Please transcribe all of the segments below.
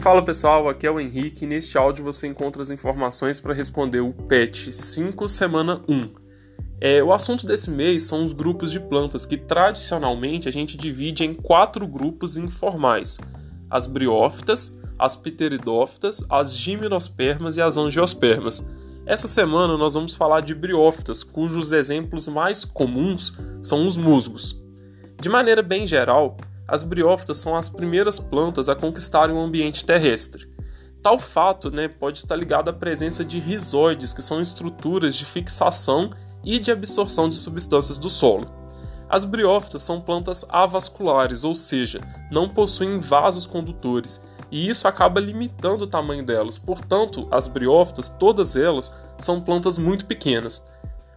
Fala pessoal, aqui é o Henrique e neste áudio você encontra as informações para responder o PET 5 semana 1. É, o assunto desse mês são os grupos de plantas que tradicionalmente a gente divide em quatro grupos informais: as briófitas, as pteridófitas, as gimnospermas e as angiospermas. Essa semana nós vamos falar de briófitas, cujos exemplos mais comuns são os musgos. De maneira bem geral, as briófitas são as primeiras plantas a conquistarem o ambiente terrestre. Tal fato né, pode estar ligado à presença de rizóides, que são estruturas de fixação e de absorção de substâncias do solo. As briófitas são plantas avasculares, ou seja, não possuem vasos condutores, e isso acaba limitando o tamanho delas. Portanto, as briófitas, todas elas, são plantas muito pequenas.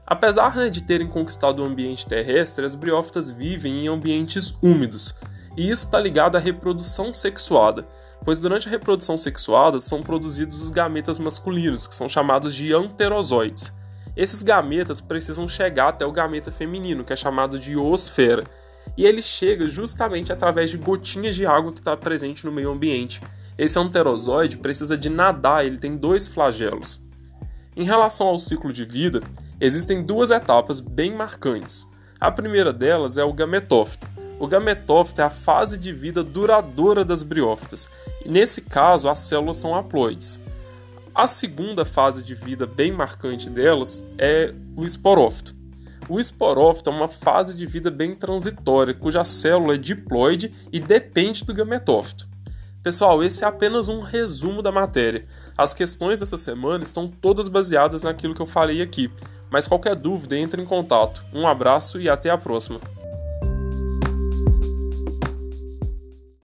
Apesar né, de terem conquistado o ambiente terrestre, as briófitas vivem em ambientes úmidos, e isso está ligado à reprodução sexuada, pois durante a reprodução sexuada são produzidos os gametas masculinos, que são chamados de anterozoides. Esses gametas precisam chegar até o gameta feminino, que é chamado de oosfera, e ele chega justamente através de gotinhas de água que está presente no meio ambiente. Esse anterozoide precisa de nadar, ele tem dois flagelos. Em relação ao ciclo de vida, existem duas etapas bem marcantes. A primeira delas é o gametófito, o gametófito é a fase de vida duradoura das briófitas, e nesse caso as células são haploides. A segunda fase de vida bem marcante delas é o esporófito. O esporófito é uma fase de vida bem transitória, cuja célula é diploide e depende do gametófito. Pessoal, esse é apenas um resumo da matéria. As questões dessa semana estão todas baseadas naquilo que eu falei aqui, mas qualquer dúvida entre em contato. Um abraço e até a próxima.